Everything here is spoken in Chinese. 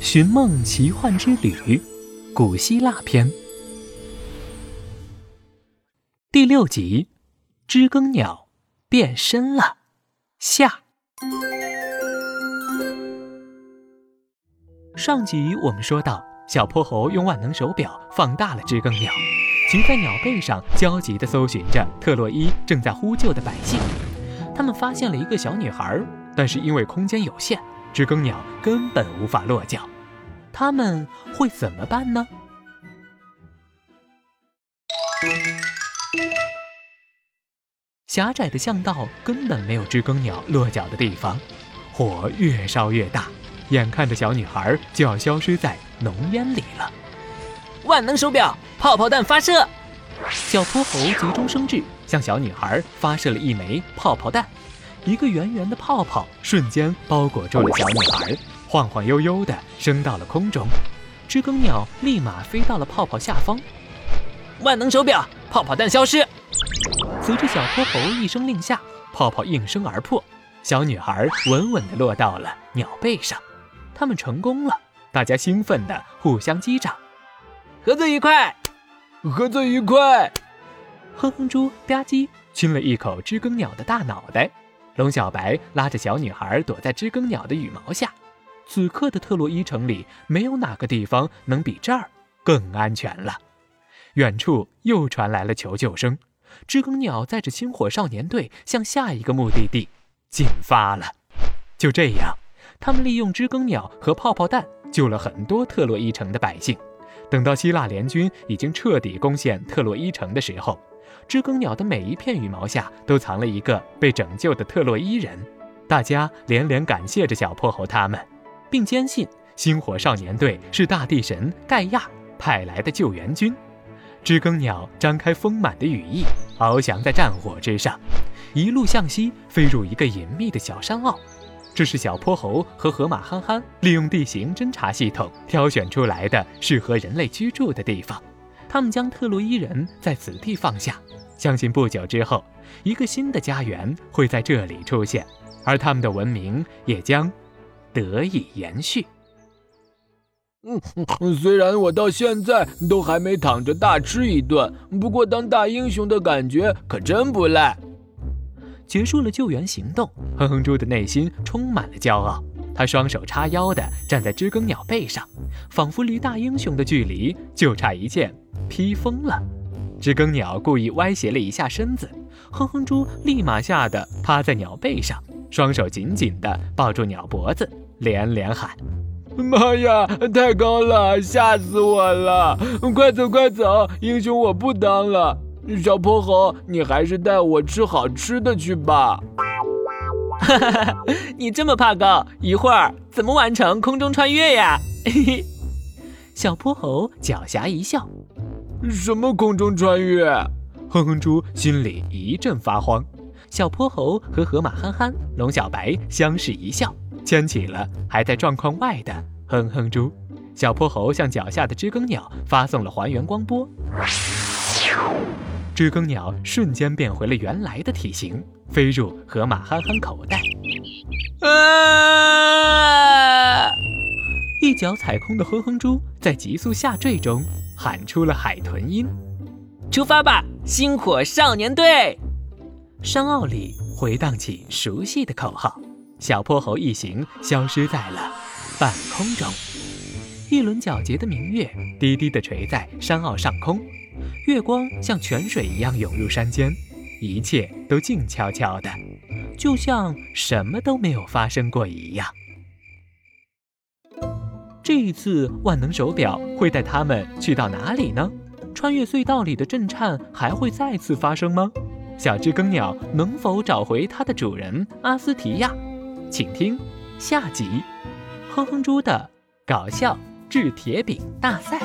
寻梦奇幻之旅》古希腊篇第六集：知更鸟变身了。下。上集我们说到，小泼猴用万能手表放大了知更鸟，骑在鸟背上，焦急地搜寻着特洛伊正在呼救的百姓。他们发现了一个小女孩，但是因为空间有限，知更鸟根本无法落脚。他们会怎么办呢？狭窄的巷道根本没有知更鸟落脚的地方，火越烧越大，眼看着小女孩就要消失在浓烟里了。万能手表，泡泡弹发射！小泼猴急中生智，向小女孩发射了一枚泡泡弹，一个圆圆的泡泡瞬间包裹住了小女孩，晃晃悠悠地升到了空中。知更鸟立马飞到了泡泡下方。万能手表，泡泡弹消失！随着小泼猴一声令下，泡泡应声而破，小女孩稳稳地落到了鸟背上。他们成功了，大家兴奋地互相击掌。合作愉快！合作愉快！哼哼猪吧唧亲了一口知更鸟的大脑袋。龙小白拉着小女孩躲在知更鸟的羽毛下。此刻的特洛伊城里，没有哪个地方能比这儿更安全了。远处又传来了求救声，知更鸟载着星火少年队向下一个目的地进发了。就这样，他们利用知更鸟和泡泡弹救了很多特洛伊城的百姓。等到希腊联军已经彻底攻陷特洛伊城的时候，知更鸟的每一片羽毛下都藏了一个被拯救的特洛伊人。大家连连感谢着小泼猴他们，并坚信星火少年队是大地神盖亚派来的救援军。知更鸟张开丰满的羽翼，翱翔在战火之上，一路向西飞入一个隐秘的小山坳。这是小泼猴和河马憨憨利用地形侦察系统挑选出来的适合人类居住的地方。他们将特洛伊人在此地放下，相信不久之后，一个新的家园会在这里出现，而他们的文明也将得以延续。嗯，虽然我到现在都还没躺着大吃一顿，不过当大英雄的感觉可真不赖。结束了救援行动，哼哼猪的内心充满了骄傲。他双手叉腰地站在知更鸟背上，仿佛离大英雄的距离就差一件披风了。知更鸟故意歪斜了一下身子，哼哼猪立马吓得趴在鸟背上，双手紧紧地抱住鸟脖子，连连喊：“妈呀，太高了，吓死我了！快走快走，英雄我不当了。”小泼猴，你还是带我吃好吃的去吧。哈哈哈，你这么怕高，一会儿怎么完成空中穿越呀？嘿嘿，小泼猴狡黠一笑。什么空中穿越？哼哼猪心里一阵发慌。小泼猴和河马憨憨、龙小白相视一笑，牵起了还在状况外的哼哼猪。小泼猴向脚下的知更鸟发送了还原光波。知更鸟瞬间变回了原来的体型，飞入河马憨憨口袋。啊！一脚踩空的哼哼猪在急速下坠中喊出了海豚音：“出发吧，星火少年队！”山坳里回荡起熟悉的口号。小泼猴一行消失在了半空中。一轮皎洁的明月低低地垂在山坳上空。月光像泉水一样涌入山间，一切都静悄悄的，就像什么都没有发生过一样。这一次，万能手表会带他们去到哪里呢？穿越隧道里的震颤还会再次发生吗？小知更鸟能否找回它的主人阿斯提亚？请听下集：哼哼猪的搞笑制铁饼大赛。